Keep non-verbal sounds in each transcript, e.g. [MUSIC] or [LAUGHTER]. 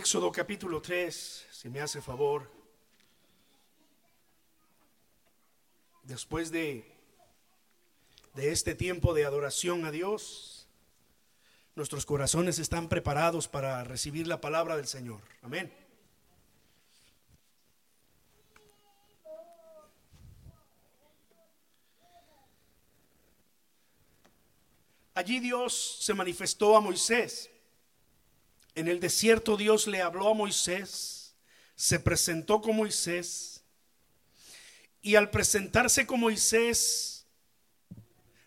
Éxodo capítulo 3, si me hace favor. Después de, de este tiempo de adoración a Dios, nuestros corazones están preparados para recibir la palabra del Señor. Amén. Allí Dios se manifestó a Moisés. En el desierto Dios le habló a Moisés, se presentó con Moisés y al presentarse con Moisés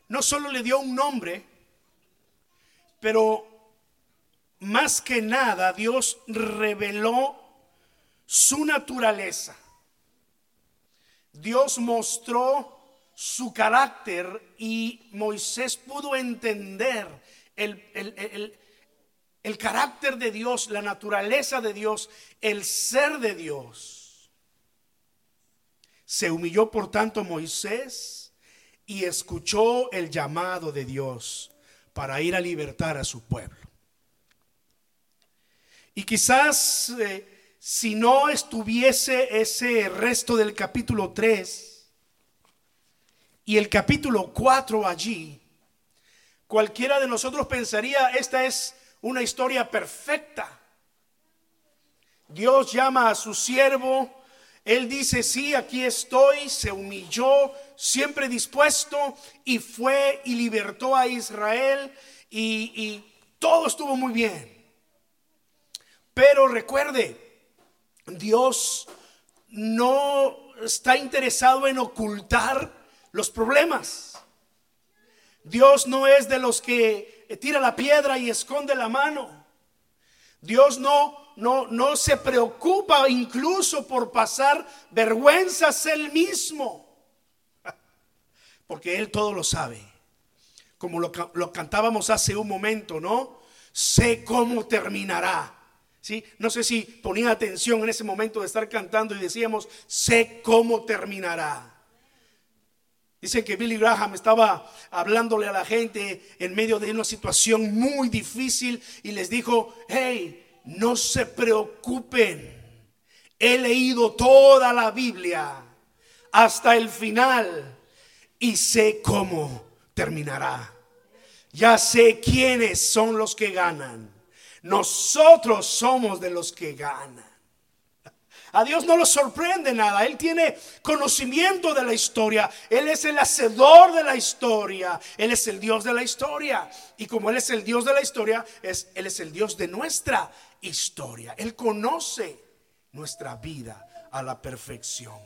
no solo le dio un nombre, pero más que nada Dios reveló su naturaleza. Dios mostró su carácter y Moisés pudo entender el, el, carácter de Dios, la naturaleza de Dios, el ser de Dios. Se humilló por tanto Moisés y escuchó el llamado de Dios para ir a libertar a su pueblo. Y quizás eh, si no estuviese ese resto del capítulo 3, y el capítulo 4 allí, cualquiera de nosotros pensaría, esta es una historia perfecta. Dios llama a su siervo, él dice, sí, aquí estoy, se humilló, siempre dispuesto, y fue y libertó a Israel, y, y todo estuvo muy bien. Pero recuerde, Dios no está interesado en ocultar los problemas. Dios no es de los que tira la piedra y esconde la mano. Dios no, no, no se preocupa incluso por pasar vergüenzas él mismo. [LAUGHS] Porque él todo lo sabe. Como lo, lo cantábamos hace un momento, ¿no? Sé cómo terminará. ¿Sí? No sé si ponía atención en ese momento de estar cantando y decíamos, sé cómo terminará. Dicen que Billy Graham estaba hablándole a la gente en medio de una situación muy difícil y les dijo, hey, no se preocupen. He leído toda la Biblia hasta el final y sé cómo terminará. Ya sé quiénes son los que ganan. Nosotros somos de los que ganan. A Dios no lo sorprende nada. Él tiene conocimiento de la historia. Él es el hacedor de la historia. Él es el Dios de la historia. Y como Él es el Dios de la historia, es, Él es el Dios de nuestra historia. Él conoce nuestra vida a la perfección.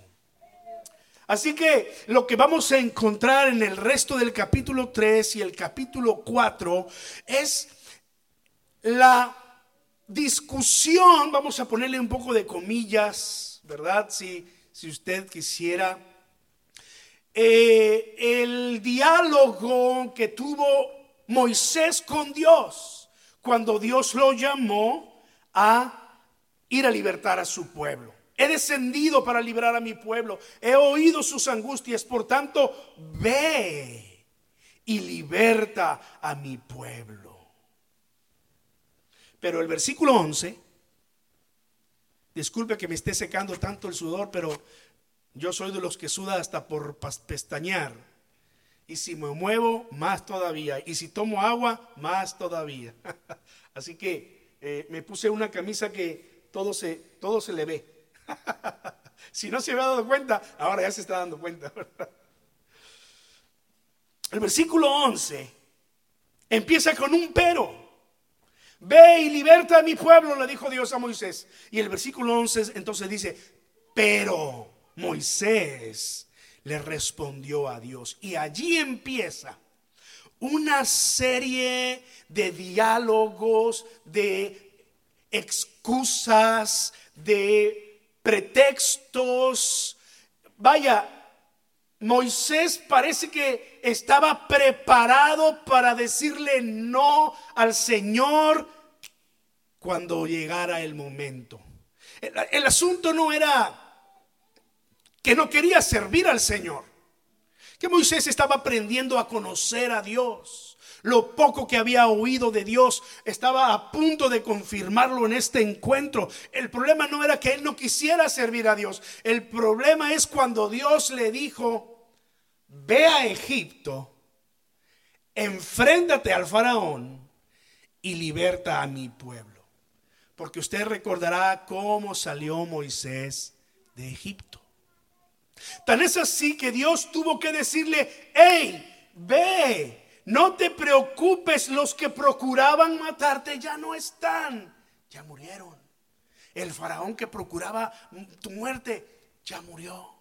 Así que lo que vamos a encontrar en el resto del capítulo 3 y el capítulo 4 es la discusión, vamos a ponerle un poco de comillas, ¿verdad? Si, si usted quisiera. Eh, el diálogo que tuvo Moisés con Dios cuando Dios lo llamó a ir a libertar a su pueblo. He descendido para liberar a mi pueblo. He oído sus angustias. Por tanto, ve y liberta a mi pueblo. Pero el versículo 11, disculpe que me esté secando tanto el sudor, pero yo soy de los que suda hasta por pestañear. Y si me muevo, más todavía. Y si tomo agua, más todavía. [LAUGHS] Así que eh, me puse una camisa que todo se, todo se le ve. [LAUGHS] si no se había dado cuenta, ahora ya se está dando cuenta. [LAUGHS] El versículo 11 empieza con un pero. Ve y liberta a mi pueblo, le dijo Dios a Moisés. Y el versículo 11 entonces dice, pero Moisés le respondió a Dios. Y allí empieza una serie de diálogos, de excusas, de pretextos. Vaya, Moisés parece que estaba preparado para decirle no al Señor cuando llegara el momento. El, asunto no era que no quería servir al Señor, que Moisés estaba aprendiendo a conocer a Dios. lo poco que había oído de Dios, estaba a punto de confirmarlo en este encuentro. El problema no era que él no quisiera servir a Dios. El problema es cuando Dios le dijo, ve a Egipto, enfréntate al faraón y liberta a mi pueblo. Porque usted recordará cómo salió Moisés de Egipto. Tan es así que Dios tuvo que decirle, hey, ve, no te preocupes, los que procuraban matarte ya no están, ya murieron. El faraón que procuraba tu muerte ya murió.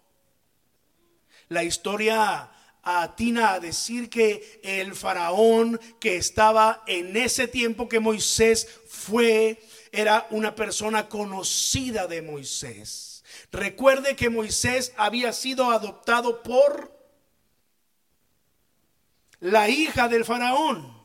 La historia atina a decir que el faraón que estaba en ese tiempo que Moisés fue, era una persona conocida de Moisés. Recuerde que Moisés había sido adoptado por la hija del faraón.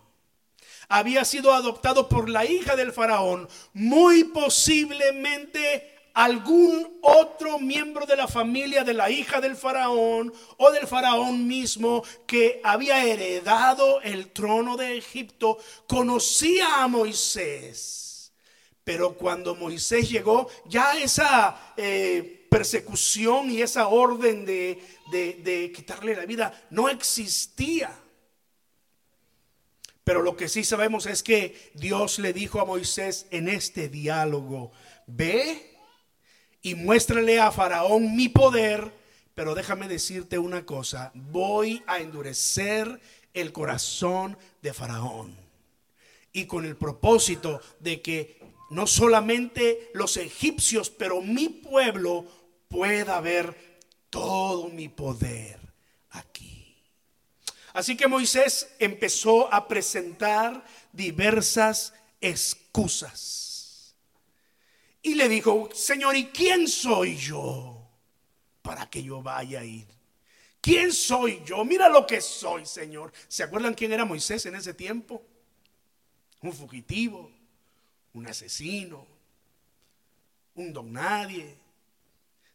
Había sido adoptado por la hija del faraón. Muy posiblemente algún otro miembro de la familia de la hija del faraón o del faraón mismo que había heredado el trono de Egipto conocía a Moisés. Pero cuando Moisés llegó, ya esa eh, persecución y esa orden de, de quitarle la vida no existía. Pero lo que sí sabemos es que Dios le dijo a Moisés en este diálogo, ve y muéstrale a Faraón mi poder, pero déjame decirte una cosa, voy a endurecer el corazón de Faraón. Y con el propósito de que no solamente los egipcios, pero mi pueblo pueda ver todo mi poder aquí. Así que Moisés empezó a presentar diversas excusas y le dijo, Señor, ¿y quién soy yo para que yo vaya a ir? ¿Quién soy yo? Mira lo que soy, Señor. ¿Se acuerdan quién era Moisés en ese tiempo? Un fugitivo, un asesino, un don nadie.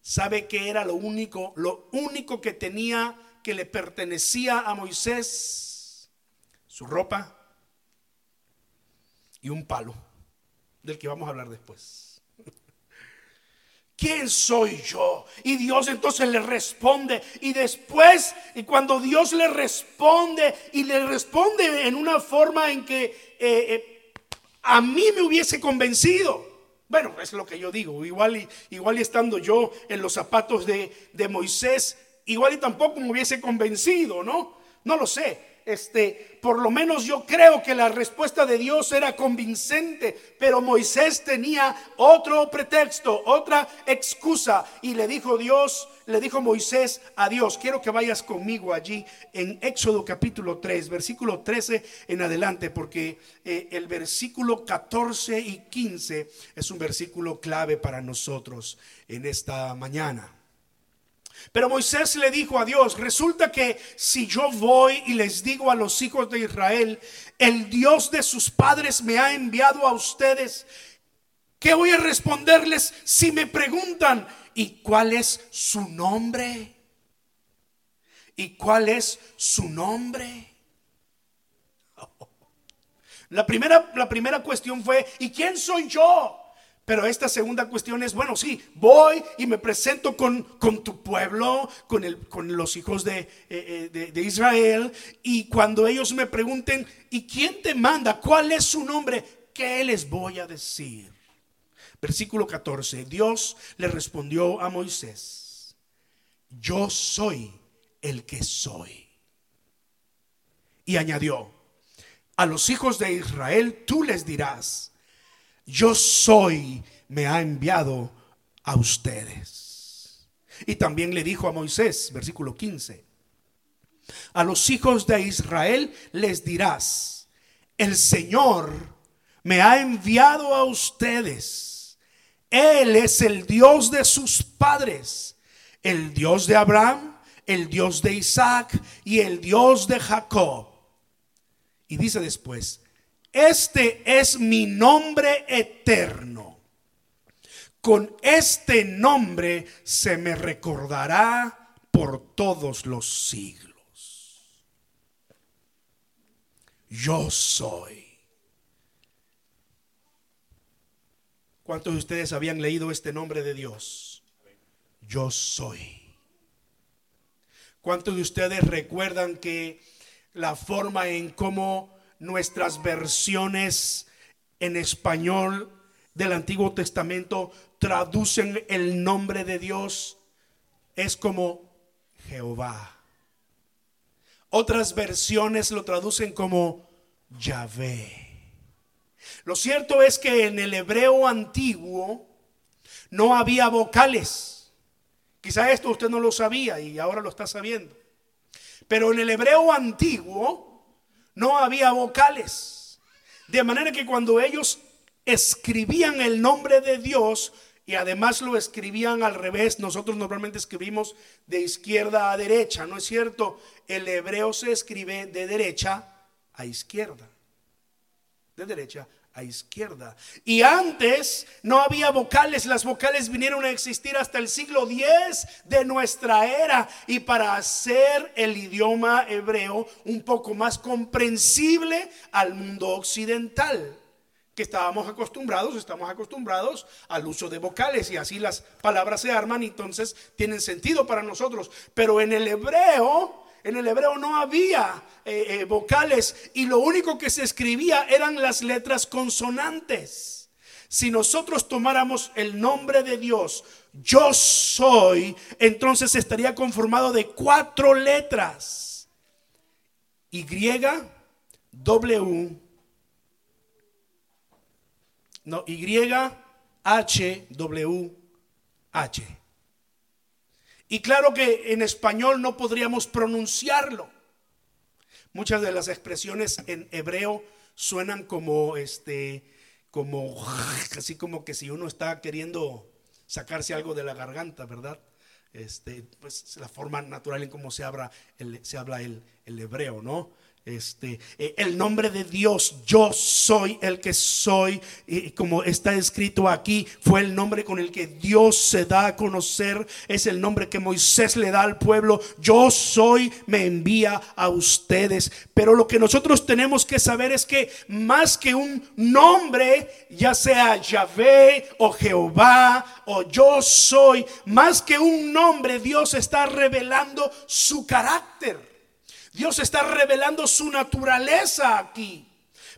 ¿Sabe qué era lo único, lo único que tenía que le pertenecía a Moisés? Su ropa y un palo, del que vamos a hablar después. ¿Quién soy yo? Y Dios entonces le responde. Y después, y cuando Dios le responde, y le responde en una forma en que eh, eh, a mí me hubiese convencido. Bueno, es lo que yo digo. Igual y, igual estando yo en los zapatos de, de Moisés, igual y tampoco me hubiese convencido, ¿no? No lo sé este, por lo menos yo creo que la respuesta de Dios era convincente, pero Moisés tenía otro pretexto, otra excusa, y le dijo Dios, le dijo Moisés a Dios, quiero que vayas conmigo allí en Éxodo capítulo 3, versículo 13 en adelante, porque eh, el versículo 14 y 15 es un versículo clave para nosotros en esta mañana. Pero Moisés le dijo a Dios, resulta que si yo voy y les digo a los hijos de Israel, el Dios de sus padres me ha enviado a ustedes, ¿qué voy a responderles si me preguntan, ¿y cuál es su nombre? ¿Y cuál es su nombre? [LAUGHS] La primera, la primera cuestión fue, ¿y quién soy yo? Pero esta segunda cuestión es, bueno, sí, voy y me presento con, con tu pueblo, con, el, con los hijos de, eh, eh, de, Israel, y cuando ellos me pregunten, ¿y quién te manda? ¿Cuál es su nombre? ¿Qué les voy a decir? Versículo 14, Dios le respondió a Moisés, yo soy el que soy. Y añadió, a los hijos de Israel tú les dirás, yo soy, me ha enviado a ustedes. Y también le dijo a Moisés, versículo 15, a los hijos de Israel les dirás, el Señor me ha enviado a ustedes. Él es el Dios de sus padres, el Dios de Abraham, el Dios de Isaac y el Dios de Jacob. Y dice después, este es mi nombre eterno. Con este nombre se me recordará por todos los siglos. yo soy. ¿Cuántos de ustedes habían leído este nombre de Dios? Yo soy. ¿Cuántos de ustedes recuerdan que la forma en cómo nuestras versiones en español del Antiguo Testamento traducen el nombre de Dios es como Jehová? Otras versiones lo traducen como Yahvé. Lo cierto es que en el hebreo antiguo no había vocales. Quizá esto usted no lo sabía y ahora lo está sabiendo. Pero en el hebreo antiguo no había vocales. De manera que cuando ellos escribían el nombre de Dios y además lo escribían al revés, nosotros normalmente escribimos de izquierda a derecha, ¿no es cierto? El hebreo se escribe de derecha a izquierda. De derecha a izquierda. Y antes no había vocales, las vocales vinieron a existir hasta el siglo X de nuestra era y para hacer el idioma hebreo un poco más comprensible al mundo occidental que estábamos acostumbrados, estamos acostumbrados al uso de vocales y así las palabras se arman y entonces tienen sentido para nosotros. Pero en el hebreo en el hebreo no había eh, eh, vocales y lo único que se escribía eran las letras consonantes. Si nosotros tomáramos el nombre de Dios, yo soy, entonces estaría conformado de cuatro letras. Y, W, no, Y, H, W, H. Y claro que en español no podríamos pronunciarlo. Muchas de las expresiones en hebreo suenan como este como así como que si uno está queriendo sacarse algo de la garganta, ¿verdad? Este, pues la forma natural en cómo se habla el, se habla el, el hebreo, ¿no? Este, eh, el nombre de Dios, yo soy el que soy, y como está escrito aquí, fue el nombre con el que Dios se da a conocer, es el nombre que Moisés le da al pueblo, yo soy, me envía a ustedes. Pero lo que nosotros tenemos que saber es que más que un nombre, ya sea Yahvé o Jehová o yo soy, más que un nombre, Dios está revelando su carácter. Dios está revelando su naturaleza aquí.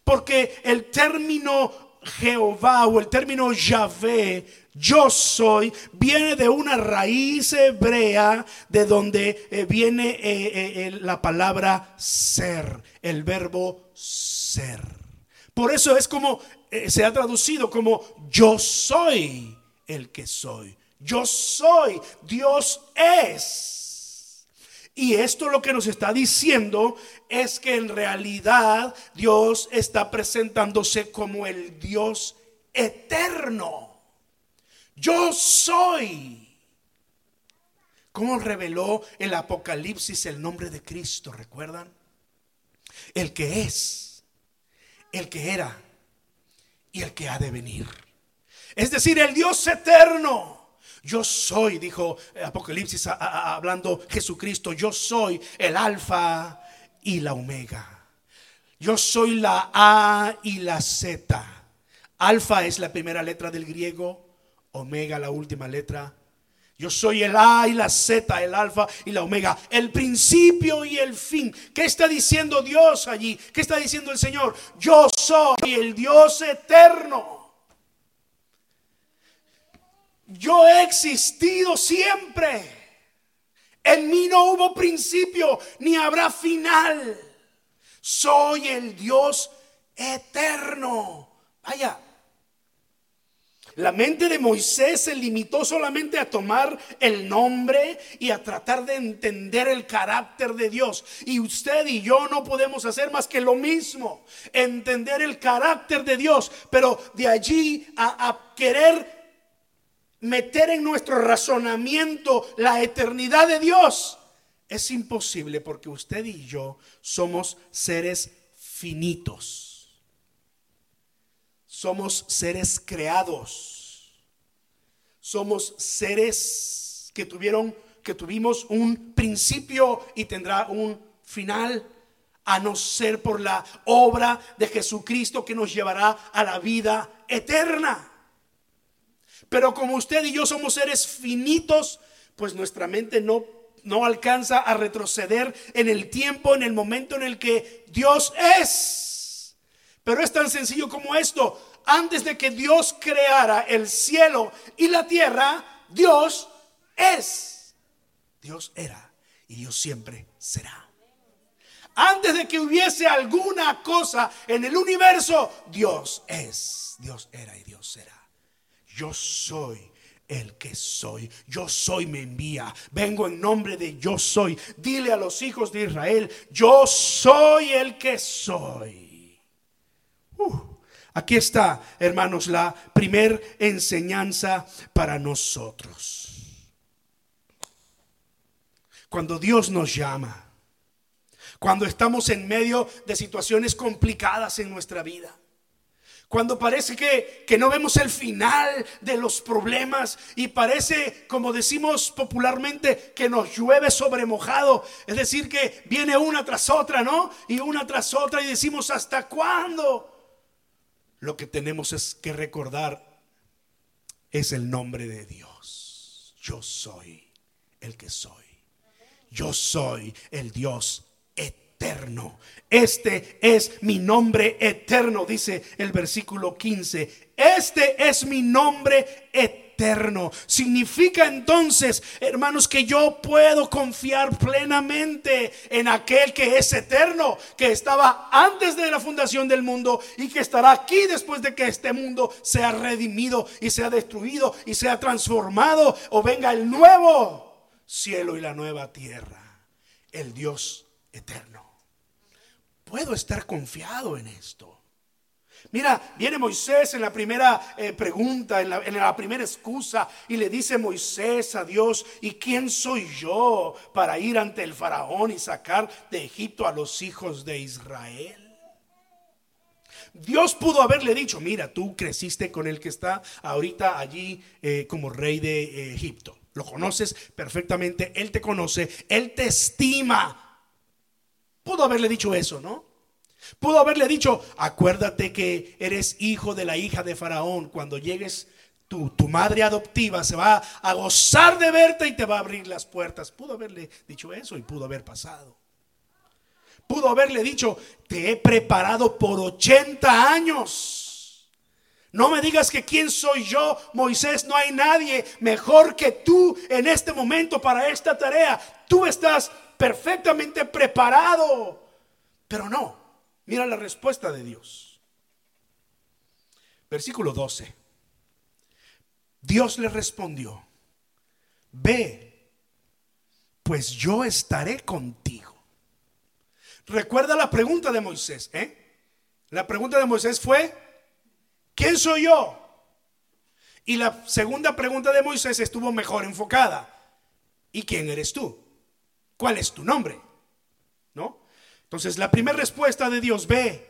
Porque el término Jehová o el término Yahvé, yo soy, viene de una raíz hebrea de donde eh, viene eh, eh, la palabra ser, el verbo ser. Por eso es como se ha traducido como yo soy el que soy. Yo soy, Dios es. Y esto lo que nos está diciendo es que en realidad Dios está presentándose como el Dios eterno. Yo soy. ¿Cómo reveló el Apocalipsis el nombre de Cristo? ¿Recuerdan? El que es, el que era y el que ha de venir. Es decir, el Dios eterno yo soy, dijo Apocalipsis hablando Jesucristo, yo soy el alfa y la omega. Yo soy la A y la Z. Alfa es la primera letra del griego, omega la última letra. Yo soy el A y la Z, el alfa y la omega, el principio y el fin. ¿Qué está diciendo Dios allí? ¿Qué está diciendo el Señor? Yo soy el Dios eterno. Yo he existido siempre. En mí no hubo principio ni habrá final. Soy el Dios eterno. Vaya. La mente de Moisés se limitó solamente a tomar el nombre y a tratar de entender el carácter de Dios. Y usted y yo no podemos hacer más que lo mismo, entender el carácter de Dios, pero de allí a, a querer meter en nuestro razonamiento la eternidad de Dios es imposible porque usted y yo somos seres finitos. Somos seres creados. Somos seres que tuvieron que tuvimos un principio y tendrá un final. a no ser por la obra de Jesucristo que nos llevará a la vida eterna. Pero como usted y yo somos seres finitos, pues nuestra mente no, no alcanza a retroceder en el tiempo, en el momento en el que Dios es. Pero es tan sencillo como esto. Antes de que Dios creara el cielo y la tierra, Dios es. Dios era y Dios siempre será. Antes de que hubiese alguna cosa en el universo, Dios es. Dios era y Dios será. Yo soy el que soy. Yo soy me envía. Vengo en nombre de yo soy. Dile a los hijos de Israel, yo soy el que soy. Uh, aquí está, hermanos, la primer enseñanza para nosotros. Cuando Dios nos llama, cuando estamos en medio de situaciones complicadas en nuestra vida cuando parece que, que, no vemos el final de los problemas y parece, como decimos popularmente, que nos llueve sobre mojado. Es decir, que viene una tras otra, ¿no? Y una tras otra y decimos, ¿hasta cuándo? Lo que tenemos es que recordar es el nombre de Dios. Yo soy el que soy. Yo soy el Dios eterno. Este es mi nombre eterno, dice el versículo 15. Este es mi nombre eterno. Significa entonces, hermanos, que yo puedo confiar plenamente en aquel que es eterno, que estaba antes de la fundación del mundo y que estará aquí después de que este mundo sea redimido y sea destruido y sea transformado o venga el nuevo cielo y la nueva tierra. El Dios eterno puedo estar confiado en esto. Mira, viene Moisés en la primera eh, pregunta, en la, primera excusa, y le dice Moisés a Dios, ¿y quién soy yo para ir ante el faraón y sacar de Egipto a los hijos de Israel? Dios pudo haberle dicho, mira, tú creciste con el que está ahorita allí eh, como rey de eh, Egipto. Lo conoces perfectamente, Él te conoce, Él te estima. Pudo haberle dicho eso, ¿no? Pudo haberle dicho, acuérdate que eres hijo de la hija de Faraón. Cuando llegues, tu, tu madre adoptiva se va a gozar de verte y te va a abrir las puertas. Pudo haberle dicho eso y pudo haber pasado. Pudo haberle dicho, te he preparado por 80 años. No me digas que quién soy yo, Moisés, no hay nadie mejor que tú en este momento para esta tarea. Tú estás perfectamente preparado. Pero no, mira la respuesta de Dios. Versículo 12. Dios le respondió, ve, pues yo estaré contigo. Recuerda la pregunta de Moisés, ¿eh? La pregunta de Moisés fue, ¿quién soy yo? Y la segunda pregunta de Moisés estuvo mejor enfocada. ¿Y quién eres tú? ¿Cuál es tu nombre? Entonces la primera respuesta de Dios, ve,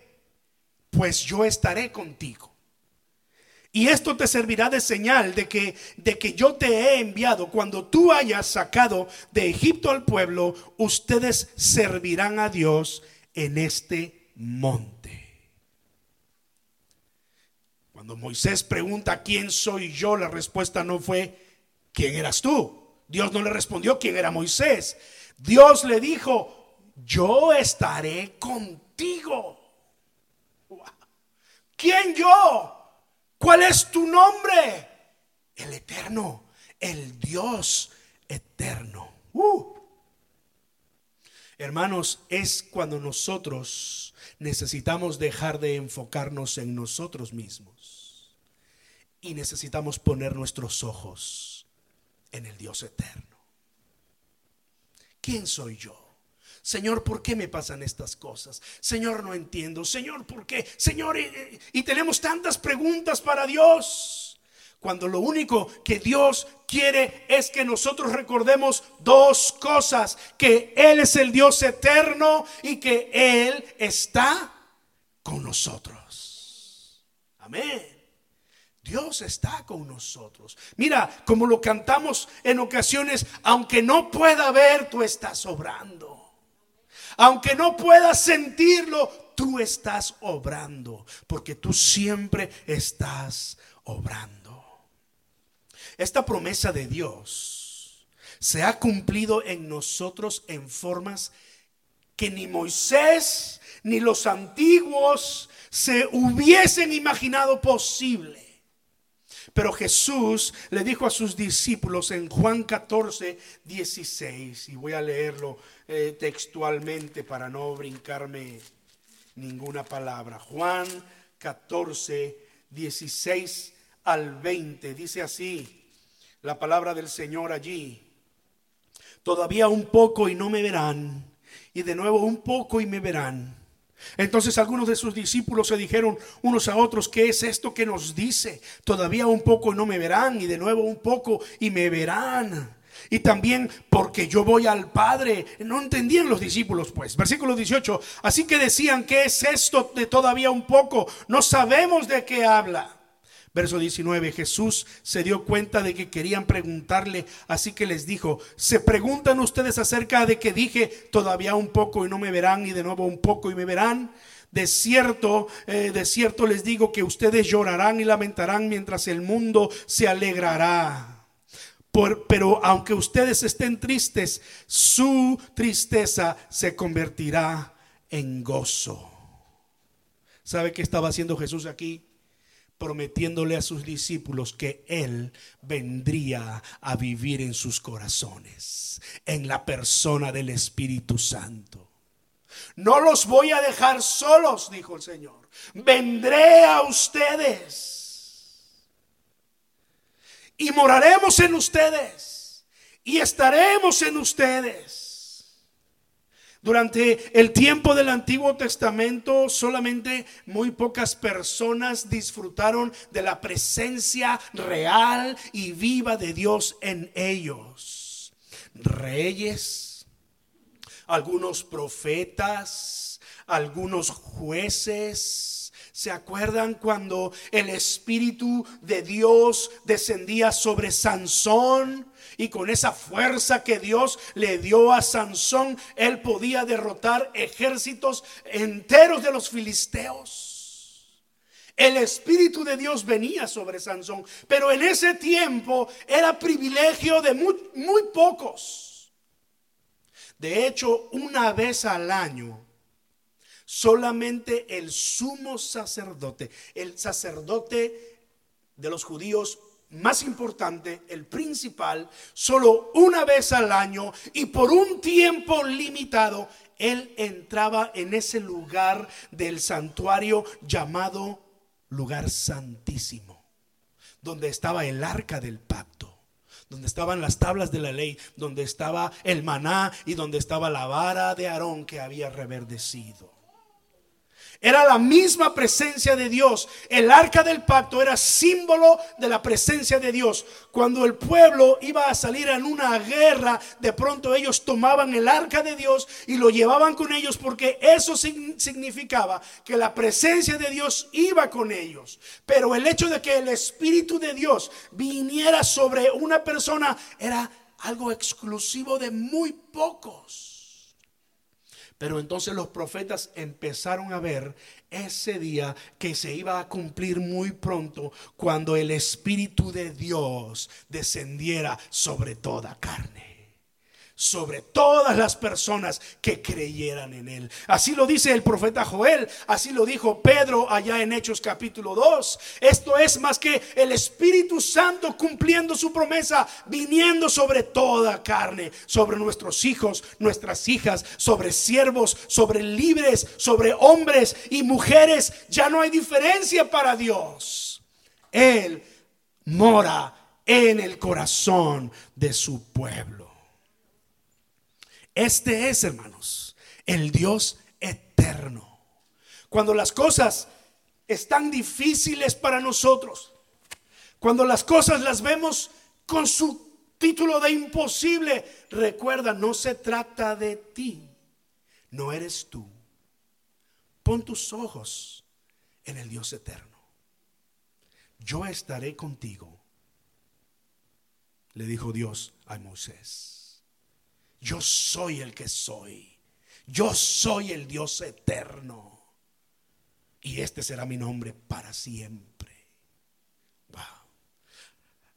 pues yo estaré contigo. Y esto te servirá de señal de que, de que yo te he enviado. Cuando tú hayas sacado de Egipto al pueblo, ustedes servirán a Dios en este monte. Cuando Moisés pregunta quién soy yo, la respuesta no fue quién eras tú. Dios no le respondió quién era Moisés. Dios le dijo, yo estaré contigo. ¿Quién yo? ¿Cuál es tu nombre? El eterno, el Dios eterno. Uh. Hermanos, es cuando nosotros necesitamos dejar de enfocarnos en nosotros mismos y necesitamos poner nuestros ojos en el Dios eterno. ¿quién soy yo? Señor, ¿por qué me pasan estas cosas? Señor, no entiendo. Señor, ¿por qué? Señor, y, tenemos tantas preguntas para Dios. Cuando lo único que Dios quiere es que nosotros recordemos dos cosas, que Él es el Dios eterno y que Él está con nosotros. Amén. Dios está con nosotros. Mira, como lo cantamos en ocasiones, aunque no pueda ver, tú estás obrando. Aunque no puedas sentirlo, tú estás obrando, porque tú siempre estás obrando. Esta promesa de Dios se ha cumplido en nosotros en formas que ni Moisés ni los antiguos se hubiesen imaginado posible. Pero Jesús le dijo a sus discípulos en Juan 14, 16, y voy a leerlo eh, textualmente para no brincarme ninguna palabra. Juan 14, 16 al 20, dice así la palabra del Señor allí. Todavía un poco y no me verán, y de nuevo un poco y me verán entonces algunos de sus discípulos se dijeron unos a otros, ¿qué es esto que nos dice? Todavía un poco no me verán y de nuevo un poco y me verán. Y también porque yo voy al Padre. No entendían los discípulos, pues. Versículo 18. Así que decían, ¿qué es esto de todavía un poco? No sabemos de qué habla. Verso 19, Jesús se dio cuenta de que querían preguntarle, así que les dijo, ¿se preguntan ustedes acerca de que dije todavía un poco y no me verán y de nuevo un poco y me verán? De cierto, eh, de cierto les digo que ustedes llorarán y lamentarán mientras el mundo se alegrará. pero aunque ustedes estén tristes, su tristeza se convertirá en gozo. ¿Sabe qué estaba haciendo Jesús aquí? Prometiéndole a sus discípulos que Él vendría a vivir en sus corazones, en la persona del Espíritu Santo. No los voy a dejar solos, dijo el Señor. Vendré a ustedes y moraremos en ustedes y estaremos en ustedes. Durante el tiempo del Antiguo Testamento solamente muy pocas personas disfrutaron de la presencia real y viva de Dios en ellos. Reyes, algunos profetas, algunos jueces. ¿Se acuerdan cuando el Espíritu de Dios descendía sobre Sansón? Y con esa fuerza que Dios le dio a Sansón, él podía derrotar ejércitos enteros de los filisteos. El Espíritu de Dios venía sobre Sansón, pero en ese tiempo era privilegio de muy, muy pocos. De hecho, una vez al año, solamente el sumo sacerdote, el sacerdote de los judíos más importante, el principal, solo una vez al año y por un tiempo limitado, él entraba en ese lugar del santuario llamado lugar santísimo, donde estaba el arca del pacto donde estaban las tablas de la ley, donde estaba el maná y donde estaba la vara de Aarón que había reverdecido. Era la misma presencia de Dios. El arca del pacto era símbolo de la presencia de Dios. Cuando el pueblo iba a salir en una guerra, de pronto ellos tomaban el arca de Dios y lo llevaban con ellos porque eso significaba que la presencia de Dios iba con ellos. Pero el hecho de que el Espíritu de Dios viniera sobre una persona era algo exclusivo de muy pocos. Pero entonces los profetas empezaron a ver ese día que se iba a cumplir muy pronto cuando el Espíritu de Dios descendiera sobre toda carne sobre todas las personas que creyeran en él. Así lo dice el profeta Joel, así lo dijo Pedro allá en Hechos capítulo 2. Esto es más que el Espíritu Santo cumpliendo su promesa, viniendo sobre toda carne, sobre nuestros hijos, nuestras hijas, sobre siervos, sobre libres, sobre hombres y mujeres. Ya no hay diferencia para Dios. Él mora en el corazón de su pueblo. Este es, hermanos, el Dios eterno. Cuando las cosas están difíciles para nosotros, cuando las cosas las vemos con su título de imposible, recuerda, no se trata de ti, no eres tú. Pon tus ojos en el Dios eterno. Yo estaré contigo, le dijo Dios a Moisés. Yo soy el que soy. Yo soy el Dios eterno. Y este será mi nombre para siempre. Wow.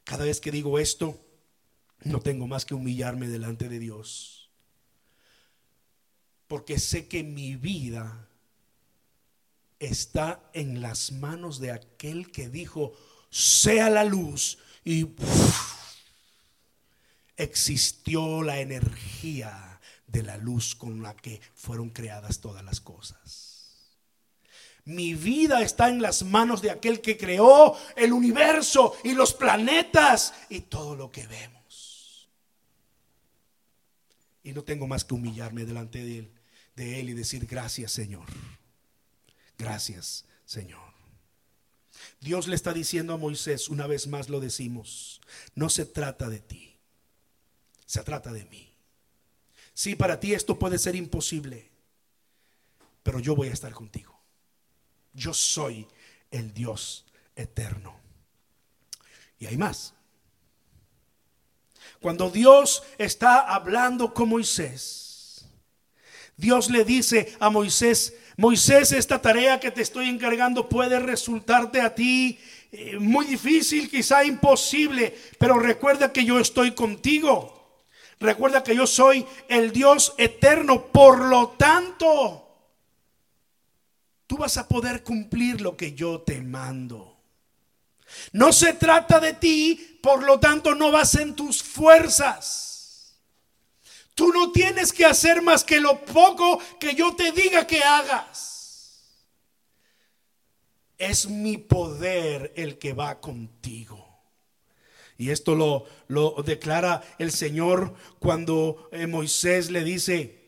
Cada vez que digo esto, no tengo más que humillarme delante de Dios. Porque sé que mi vida está en las manos de aquel que dijo, sea la luz. Y existió la energía de la luz con la que fueron creadas todas las cosas. Mi vida está en las manos de aquel que creó el universo y los planetas y todo lo que vemos. Y no tengo más que humillarme delante de él, de él y decir gracias, Señor. Gracias, Señor. Dios le está diciendo a Moisés, una vez más lo decimos, no se trata de ti, se trata de mí. Sí, para ti esto puede ser imposible, pero yo voy a estar contigo. Yo soy el Dios eterno. Y hay más. Cuando Dios está hablando con Moisés, Dios le dice a Moisés, Moisés, esta tarea que te estoy encargando puede resultarte a ti eh, muy difícil, quizá imposible, pero recuerda que yo estoy contigo. Recuerda que yo soy el Dios eterno, por lo tanto, tú vas a poder cumplir lo que yo te mando. No se trata de ti, por lo tanto no vas en tus fuerzas. Tú no tienes que hacer más que lo poco que yo te diga que hagas. Es mi poder el que va contigo. Y esto lo, lo declara el Señor cuando eh, Moisés le dice,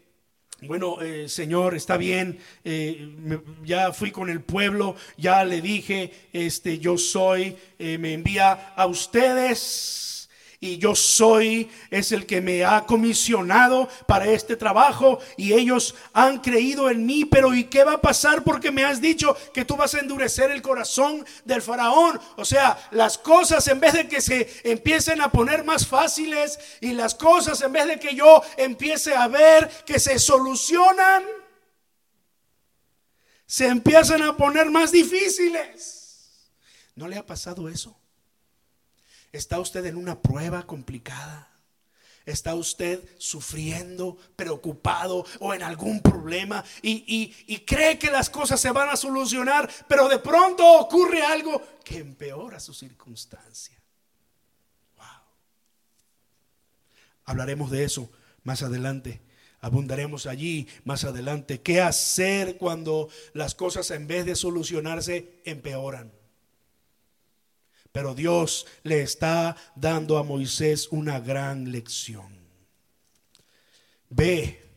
bueno, eh, Señor, está bien, eh, ya fui con el pueblo, ya le dije, este, yo soy, me envía a ustedes y yo soy, es el que me ha comisionado para este trabajo y ellos han creído en mí, pero ¿y qué va a pasar porque me has dicho que tú vas a endurecer el corazón del faraón? O sea, las cosas en vez de que se empiecen a poner más fáciles y las cosas en vez de que yo empiece a ver que se solucionan, se empiezan a poner más difíciles. ¿No le ha pasado eso? ¿Está usted en una prueba complicada? ¿Está usted sufriendo, preocupado o en algún problema y, cree que las cosas se van a solucionar, pero de pronto ocurre algo que empeora su circunstancia? Wow. Hablaremos de eso más adelante. Abundaremos allí más adelante. ¿Qué hacer cuando las cosas en vez de solucionarse empeoran? Pero Dios le está dando a Moisés una gran lección. Ve,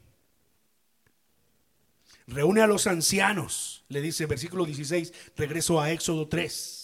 reúne a los ancianos, le dice versículo 16, regreso a Éxodo 3.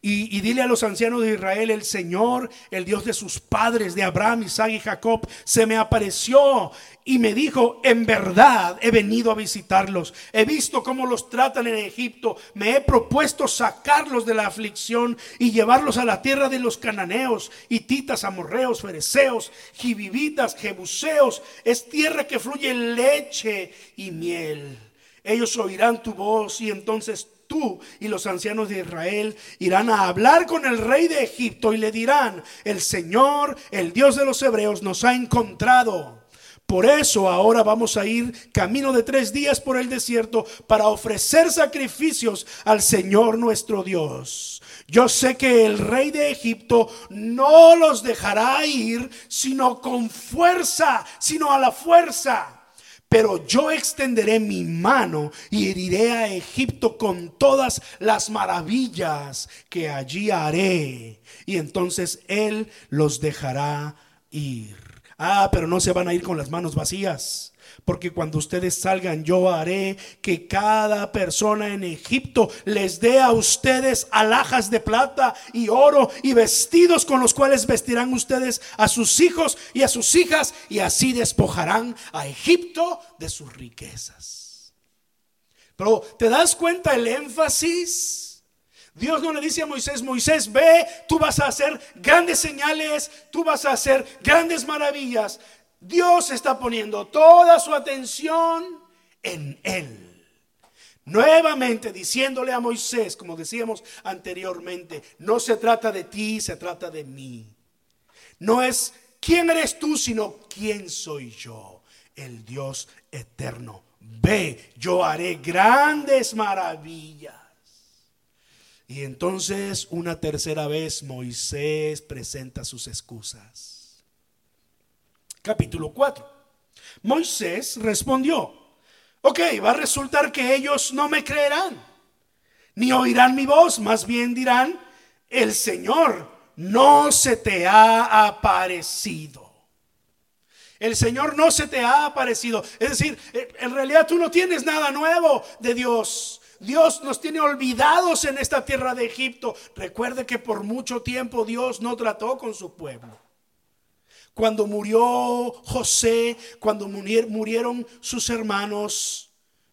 Y, dile a los ancianos de Israel, el Señor, el Dios de sus padres, de Abraham, Isaac y Jacob, se me apareció y me dijo, en verdad he venido a visitarlos. He visto cómo los tratan en Egipto. Me he propuesto sacarlos de la aflicción y llevarlos a la tierra de los cananeos, hititas, amorreos, fereceos, jibibitas, jebuseos. Es tierra que fluye leche y miel. Ellos oirán tu voz y entonces tú y los ancianos de Israel irán a hablar con el rey de Egipto y le dirán, el Señor, el Dios de los hebreos, nos ha encontrado. Por eso ahora vamos a ir camino de tres días por el desierto para ofrecer sacrificios al Señor nuestro Dios. Yo sé que el rey de Egipto no los dejará ir, sino con fuerza, sino a la fuerza. Pero yo extenderé mi mano y heriré a Egipto con todas las maravillas que allí haré. Y entonces Él los dejará ir. Ah, pero no se van a ir con las manos vacías porque cuando ustedes salgan yo haré que cada persona en Egipto les dé a ustedes alhajas de plata y oro y vestidos con los cuales vestirán ustedes a sus hijos y a sus hijas y así despojarán a Egipto de sus riquezas. Pero ¿te das cuenta el énfasis? Dios no le dice a Moisés, Moisés, ve, tú vas a hacer grandes señales, tú vas a hacer grandes maravillas. Dios está poniendo toda su atención en Él. Nuevamente diciéndole a Moisés, como decíamos anteriormente, no se trata de ti, se trata de mí. No es quién eres tú, sino quién soy yo, el Dios eterno. Ve, yo haré grandes maravillas. Y entonces una tercera vez Moisés presenta sus excusas. Capítulo 4. Moisés respondió, ok, va a resultar que ellos no me creerán, ni oirán mi voz, más bien dirán, el Señor no se te ha aparecido. El Señor no se te ha aparecido. Es decir, eh, en realidad tú no tienes nada nuevo de Dios. Dios nos tiene olvidados en esta tierra de Egipto. Recuerde que por mucho tiempo Dios no trató con su pueblo. Cuando murió José, cuando murieron sus hermanos,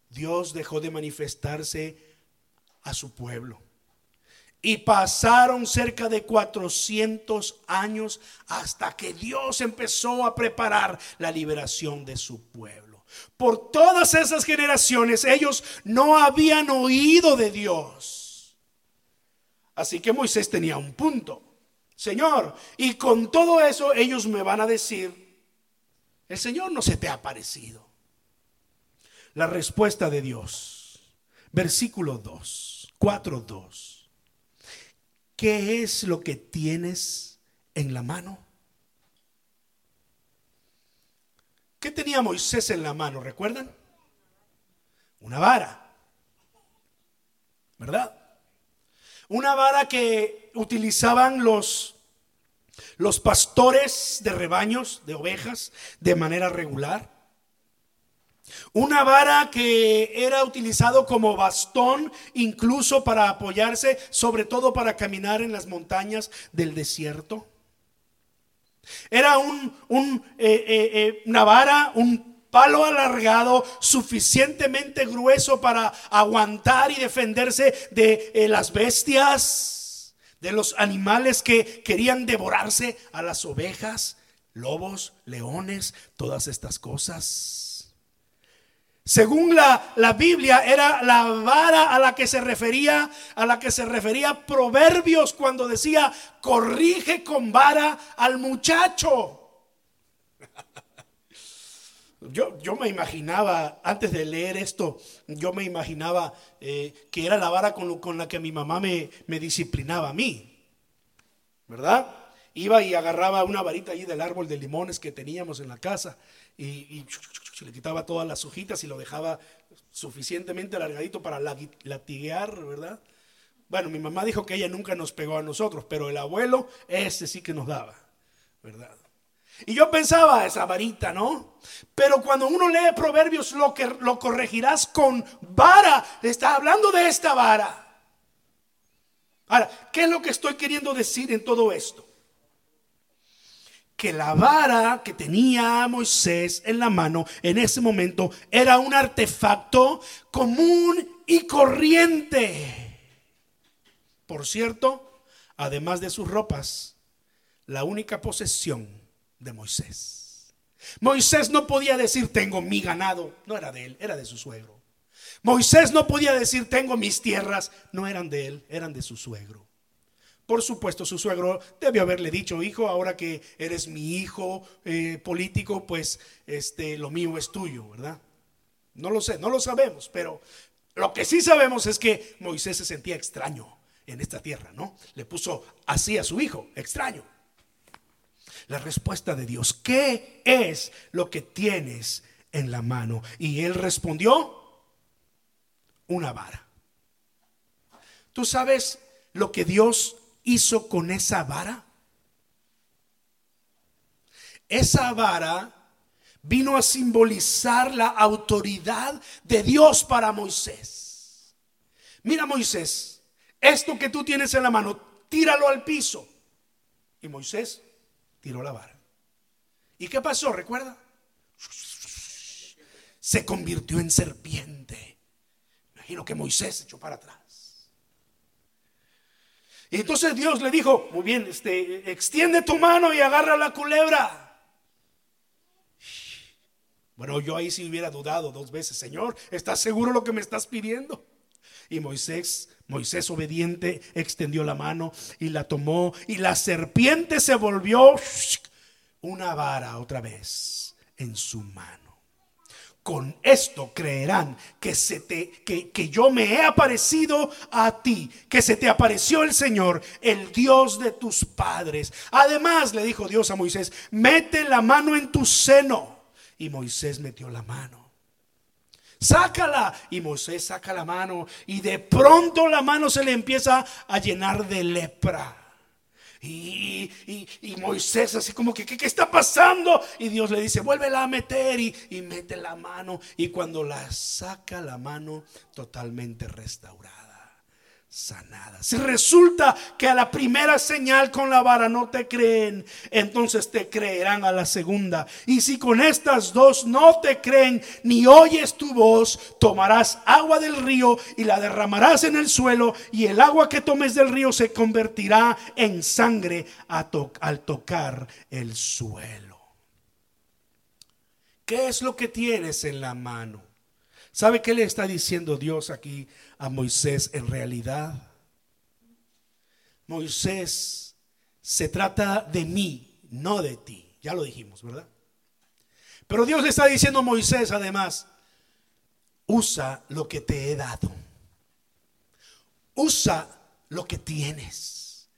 Dios dejó de manifestarse a su pueblo. Y pasaron cerca de 400 años hasta que Dios empezó a preparar la liberación de su pueblo. Por todas esas generaciones ellos no habían oído de Dios. Así que Moisés tenía un punto. Señor, y con todo eso ellos me van a decir, el Señor no se te ha aparecido. La respuesta de Dios, versículo 2, 4, 2. ¿Qué es lo que tienes en la mano? ¿Qué tenía Moisés en la mano? ¿Recuerdan? Una vara. ¿Verdad? Una vara que utilizaban los, los pastores de rebaños, de ovejas, de manera regular. Una vara que era utilizado como bastón incluso para apoyarse, sobre todo para caminar en las montañas del desierto. Era un, eh, eh, eh, una vara, un palo alargado suficientemente grueso para aguantar y defenderse de eh, las bestias, de los animales que querían devorarse a las ovejas, lobos, leones, todas estas cosas. Según la, la, Biblia, era la vara a la que se refería, a la que se refería Proverbios cuando decía, corrige con vara al muchacho. Yo, yo, me imaginaba, antes de leer esto, yo me imaginaba eh, que era la vara con, la que mi mamá me, me disciplinaba a mí, ¿verdad? Iba y agarraba una varita allí del árbol de limones que teníamos en la casa y, y le quitaba todas las hojitas y lo dejaba suficientemente alargadito para latiguear, ¿verdad? Bueno, mi mamá dijo que ella nunca nos pegó a nosotros, pero el abuelo, ese sí que nos daba, ¿verdad? Y yo pensaba, esa varita, ¿no? Pero cuando uno lee Proverbios, lo que lo corregirás con vara. Está hablando de esta vara. Ahora, ¿qué es lo que estoy queriendo decir en todo esto? Que la vara que tenía Moisés en la mano en ese momento era un artefacto común y corriente. Por cierto, además de sus ropas, la única posesión de Moisés. Moisés no podía decir, tengo mi ganado, no era de él, era de su suegro. Moisés no podía decir, tengo mis tierras, no eran de él, eran de su suegro. Por supuesto, su suegro debió haberle dicho, hijo, ahora que eres mi hijo eh, político, pues este, lo mío es tuyo, ¿verdad? No lo sé, no lo sabemos, pero lo que sí sabemos es que Moisés se sentía extraño en esta tierra, ¿no? Le puso así a su hijo, extraño la respuesta de Dios. ¿Qué es lo que tienes en la mano? Y él respondió, una vara. ¿Tú sabes lo que Dios hizo con esa vara? Esa vara vino a simbolizar la autoridad de Dios para Moisés. Mira Moisés, esto que tú tienes en la mano, tíralo al piso. Y Moisés tiró la vara. ¿Y qué pasó? ¿Recuerda? Se convirtió en serpiente. Imagino que Moisés se echó para atrás. Y entonces Dios le dijo, muy bien, este, extiende tu mano y agarra la culebra. Bueno, yo ahí sí hubiera dudado dos veces, Señor, ¿estás seguro lo que me estás pidiendo? Y Moisés, Moisés obediente, extendió la mano y la tomó y la serpiente se volvió una vara otra vez en su mano. Con esto creerán que, se te, que, que yo me he aparecido a ti, que se te apareció el Señor, el Dios de tus padres. Además, le dijo Dios a Moisés, mete la mano en tu seno. Y Moisés metió la mano. Sácala. Y Moisés saca la mano. Y de pronto la mano se le empieza a llenar de lepra. Y, Moisés así como que, ¿qué, está pasando? Y Dios le dice, vuélvela a meter y, y mete la mano. Y cuando la saca la mano totalmente restaurada sanada. Si resulta que a la primera señal con la vara no te creen, entonces te creerán a la segunda. Y si con estas dos no te creen ni oyes tu voz, tomarás agua del río y la derramarás en el suelo y el agua que tomes del río se convertirá en sangre al tocar el suelo. ¿Qué es lo que tienes en la mano? ¿Sabe qué le está diciendo Dios aquí a Moisés en realidad? Moisés, se trata de mí, no de ti. Ya lo dijimos, ¿verdad? Pero Dios le está diciendo a Moisés además, usa lo que te he dado. Usa lo que tienes.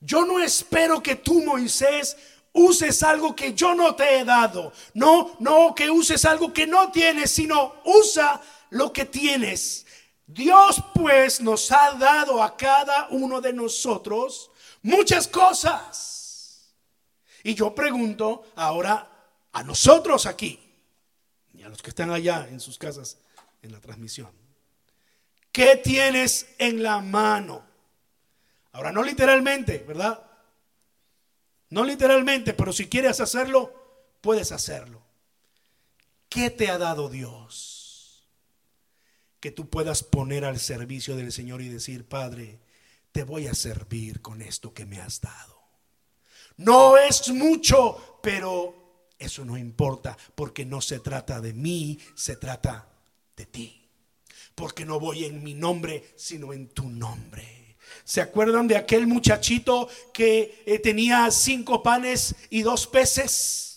Yo no espero que tú, Moisés, uses algo que yo no te he dado. No, no que uses algo que no tienes, sino usa lo que tienes. Dios pues nos ha dado a cada uno de nosotros muchas cosas. Y yo pregunto ahora a nosotros aquí y a los que están allá en sus casas en la transmisión. ¿Qué tienes en la mano? Ahora no literalmente, ¿verdad? No literalmente, pero si quieres hacerlo, puedes hacerlo. ¿Qué te ha dado Dios? Que tú puedas poner al servicio del Señor y decir, Padre, te voy a servir con esto que me has dado. No es mucho, pero eso no importa, porque no se trata de mí, se trata de ti. Porque no voy en mi nombre, sino en tu nombre. ¿Se acuerdan de aquel muchachito que eh, tenía cinco panes y dos peces?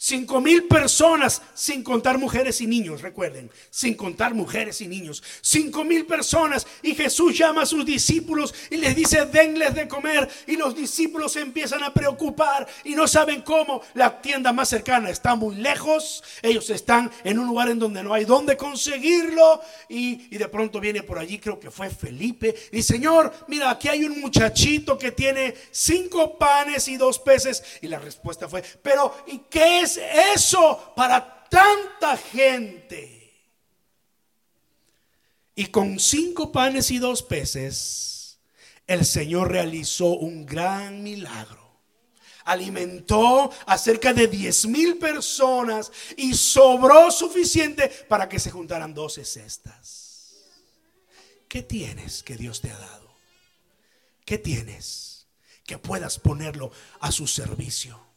Cinco mil personas, sin contar mujeres y niños, recuerden, sin contar mujeres y niños. Cinco mil personas y Jesús llama a sus discípulos y les dice, denles de comer. Y los discípulos se empiezan a preocupar y no saben cómo. La tienda más cercana está muy lejos. Ellos están en un lugar en donde no hay dónde conseguirlo. Y, y de pronto viene por allí, creo que fue Felipe. Y Señor, mira, aquí hay un muchachito que tiene cinco panes y dos peces. Y la respuesta fue, pero ¿y qué es? Eso para tanta gente? Y con cinco panes y dos peces, el Señor realizó un gran milagro. Alimentó a cerca de diez mil personas y sobró suficiente para que se juntaran doce cestas. ¿Qué tienes que Dios te ha dado? ¿Qué tienes que puedas ponerlo a su servicio?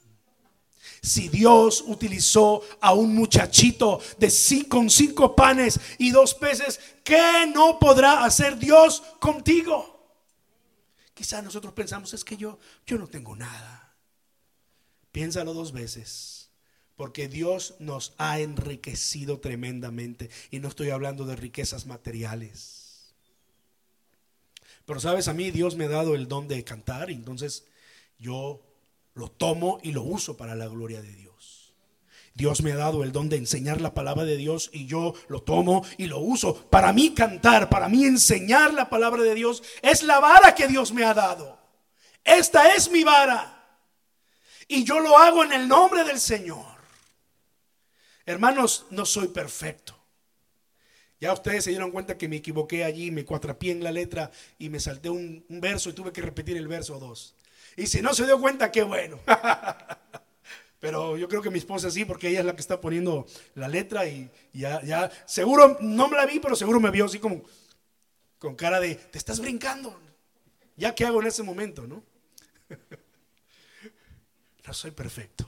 Si Dios utilizó a un muchachito de cinco, con cinco panes y dos peces, ¿qué no podrá hacer Dios contigo? Quizás nosotros pensamos, es que yo, yo no tengo nada. Piénsalo dos veces, porque Dios nos ha enriquecido tremendamente. Y no estoy hablando de riquezas materiales. Pero sabes, a mí Dios me ha dado el don de cantar, y entonces yo lo tomo y lo uso para la gloria de Dios. Dios me ha dado el don de enseñar la palabra de Dios y yo lo tomo y lo uso. Para mí cantar, para mí enseñar la palabra de Dios es la vara que Dios me ha dado. Esta es mi vara. Y yo lo hago en el nombre del Señor. Hermanos, no soy perfecto. Ya ustedes se dieron cuenta que me equivoqué allí, me cuatrapié en la letra y me salté un, verso y tuve que repetir el verso dos. Y si no se dio cuenta, qué bueno. [LAUGHS] Pero yo creo que mi esposa sí, porque ella es la que está poniendo la letra y ya, ya, seguro, no me la vi, pero seguro me vio así como con cara de, te estás brincando. ¿Ya qué hago en ese momento, no? [LAUGHS] No soy perfecto.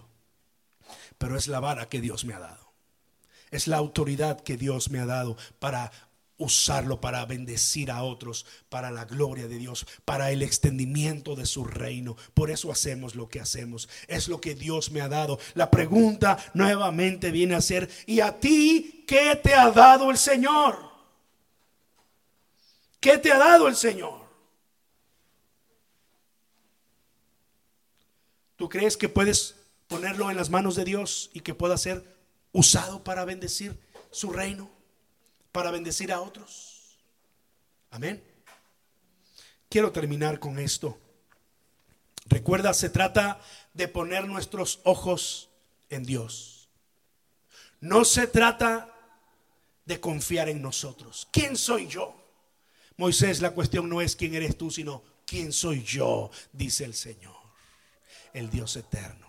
pero es la vara que Dios me ha dado. Es la autoridad que Dios me ha dado para usarlo para bendecir a otros, para la gloria de Dios, para el extendimiento de su reino. Por eso hacemos lo que hacemos. Es lo que Dios me ha dado. La pregunta nuevamente viene a ser, ¿y a ti qué te ha dado el Señor? ¿Qué te ha dado el Señor? ¿Tú crees que puedes ponerlo en las manos de Dios y que pueda ser usado para bendecir su reino? Para bendecir a otros. Amén. Quiero terminar con esto. Recuerda, se trata de poner nuestros ojos en Dios. No se trata de confiar en nosotros. ¿Quién soy yo? Moisés, la cuestión no es quién eres tú, sino quién soy yo, dice el Señor, el Dios eterno.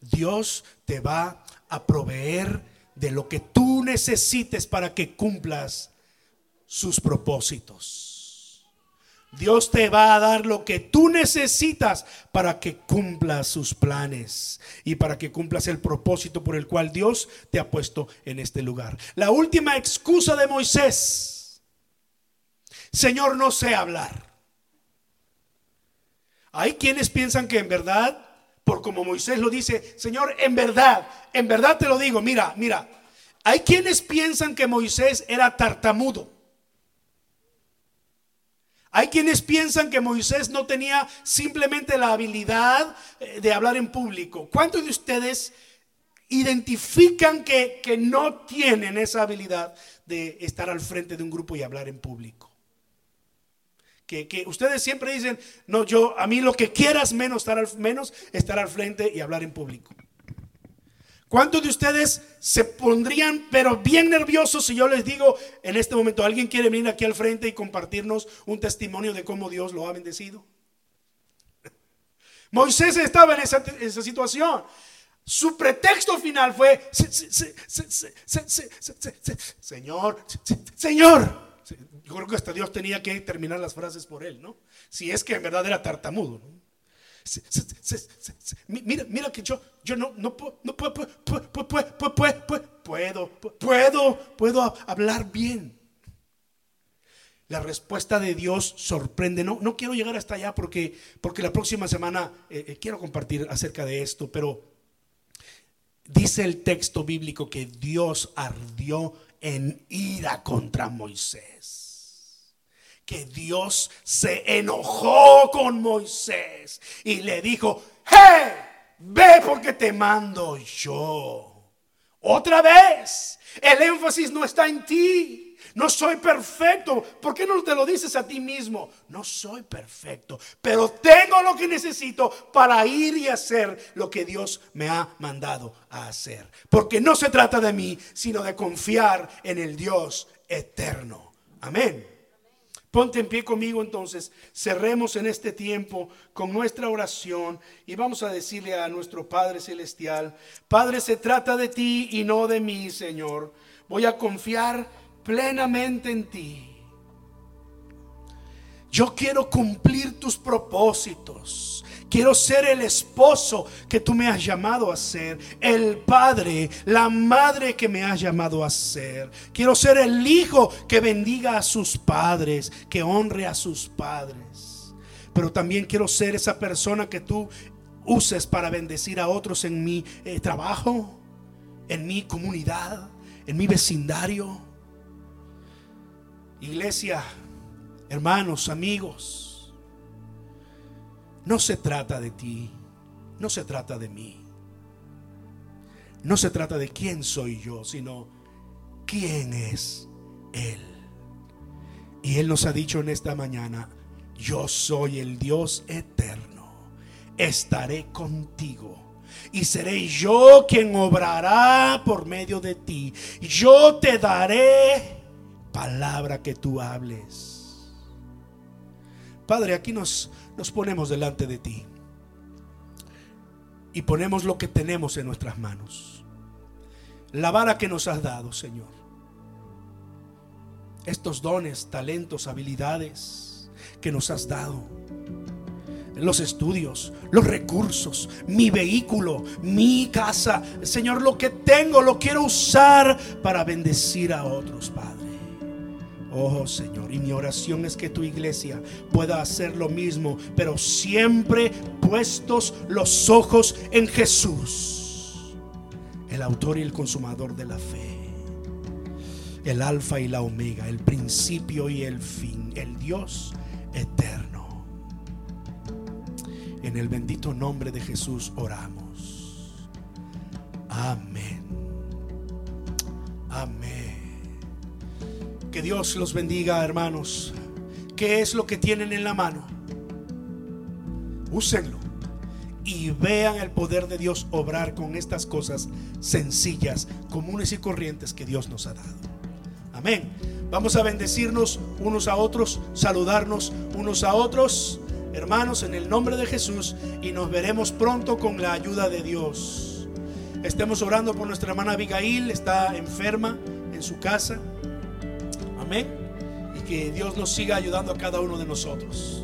Dios te va a proveer de lo que necesites para que cumplas sus propósitos. Dios te va a dar lo que tú necesitas para que cumplas sus planes y para que cumplas el propósito por el cual Dios te ha puesto en este lugar. La última excusa de Moisés, Señor, no sé hablar. Hay quienes piensan que en verdad por como Moisés lo dice, Señor, en verdad, en verdad te lo digo, mira, mira, hay quienes piensan que Moisés era tartamudo. Hay quienes piensan que Moisés no tenía simplemente la habilidad eh, de hablar en público. ¿Cuántos de ustedes identifican que, que no tienen esa habilidad de estar al frente de un grupo y hablar en público? Que, ustedes siempre dicen, no, yo, a mí lo que quieras menos estar, al, menos estar al frente y hablar en público. ¿Cuántos de ustedes se pondrían, pero bien nerviosos, si yo les digo en este momento, alguien quiere venir aquí al frente y compartirnos un testimonio de cómo Dios lo ha bendecido? [LAUGHS] Moisés estaba en esa, esa situación. Su pretexto final fue, Señor, Señor, yo creo que hasta Dios tenía que terminar las frases por él, ¿no? Si es que en verdad era tartamudo, ¿no? Mira, mira que yo, yo no, no, puedo, no puedo, puedo, puedo, puedo, puedo hablar bien. La respuesta de Dios sorprende. No, no quiero llegar hasta allá porque, porque la próxima semana quiero compartir acerca de esto, pero dice el texto bíblico que Dios ardió en ira contra Moisés que Dios se enojó con Moisés y le dijo, hey, ve porque te mando yo. Otra vez, el énfasis no está en ti. No soy perfecto. ¿Por qué no te lo dices a ti mismo? No soy perfecto, pero tengo lo que necesito para ir y hacer lo que Dios me ha mandado a hacer. Porque no se trata de mí, sino de confiar en el Dios eterno. Amén. Ponte en pie conmigo entonces, cerremos en este tiempo con nuestra oración y vamos a decirle a nuestro Padre Celestial, Padre, se trata de ti y no de mí, Señor. Voy a confiar plenamente en ti. Yo quiero cumplir tus propósitos. Quiero ser el esposo que tú me has llamado a ser, el padre, la madre que me has llamado a ser. Quiero ser el hijo que bendiga a sus padres, que honre a sus padres. Pero también quiero ser esa persona que tú uses para bendecir a otros en mi eh, trabajo, en mi comunidad, en mi vecindario. Iglesia, hermanos, amigos. No se trata de ti, no se trata de mí. No se trata de quién soy yo, sino quién es Él. Y Él nos ha dicho en esta mañana, yo soy el Dios eterno, estaré contigo. Y seré yo quien obrará por medio de ti. Yo te daré palabra que tú hables. Padre, aquí nos, nos ponemos delante de ti y ponemos lo que tenemos en nuestras manos. La vara que nos has dado, Señor. Estos dones, talentos, habilidades que nos has dado. los estudios, los recursos, mi vehículo, mi casa. Señor, lo que tengo lo quiero usar para bendecir a otros, Padre. Oh Señor, y mi oración es que tu iglesia pueda hacer lo mismo, pero siempre puestos los ojos en Jesús, el autor y el consumador de la fe, el alfa y la omega, el principio y el fin, el Dios eterno. En el bendito nombre de Jesús oramos. Amén. Amén. Que Dios los bendiga, hermanos. ¿Qué es lo que tienen en la mano? Úsenlo y vean el poder de Dios obrar con estas cosas sencillas, comunes y corrientes que Dios nos ha dado. Amén. Vamos a bendecirnos unos a otros, saludarnos unos a otros, hermanos, en el nombre de Jesús, y nos veremos pronto con la ayuda de Dios. Estemos orando por nuestra hermana Abigail, está enferma en su casa. Amén. Y que Dios nos siga ayudando a cada uno de nosotros.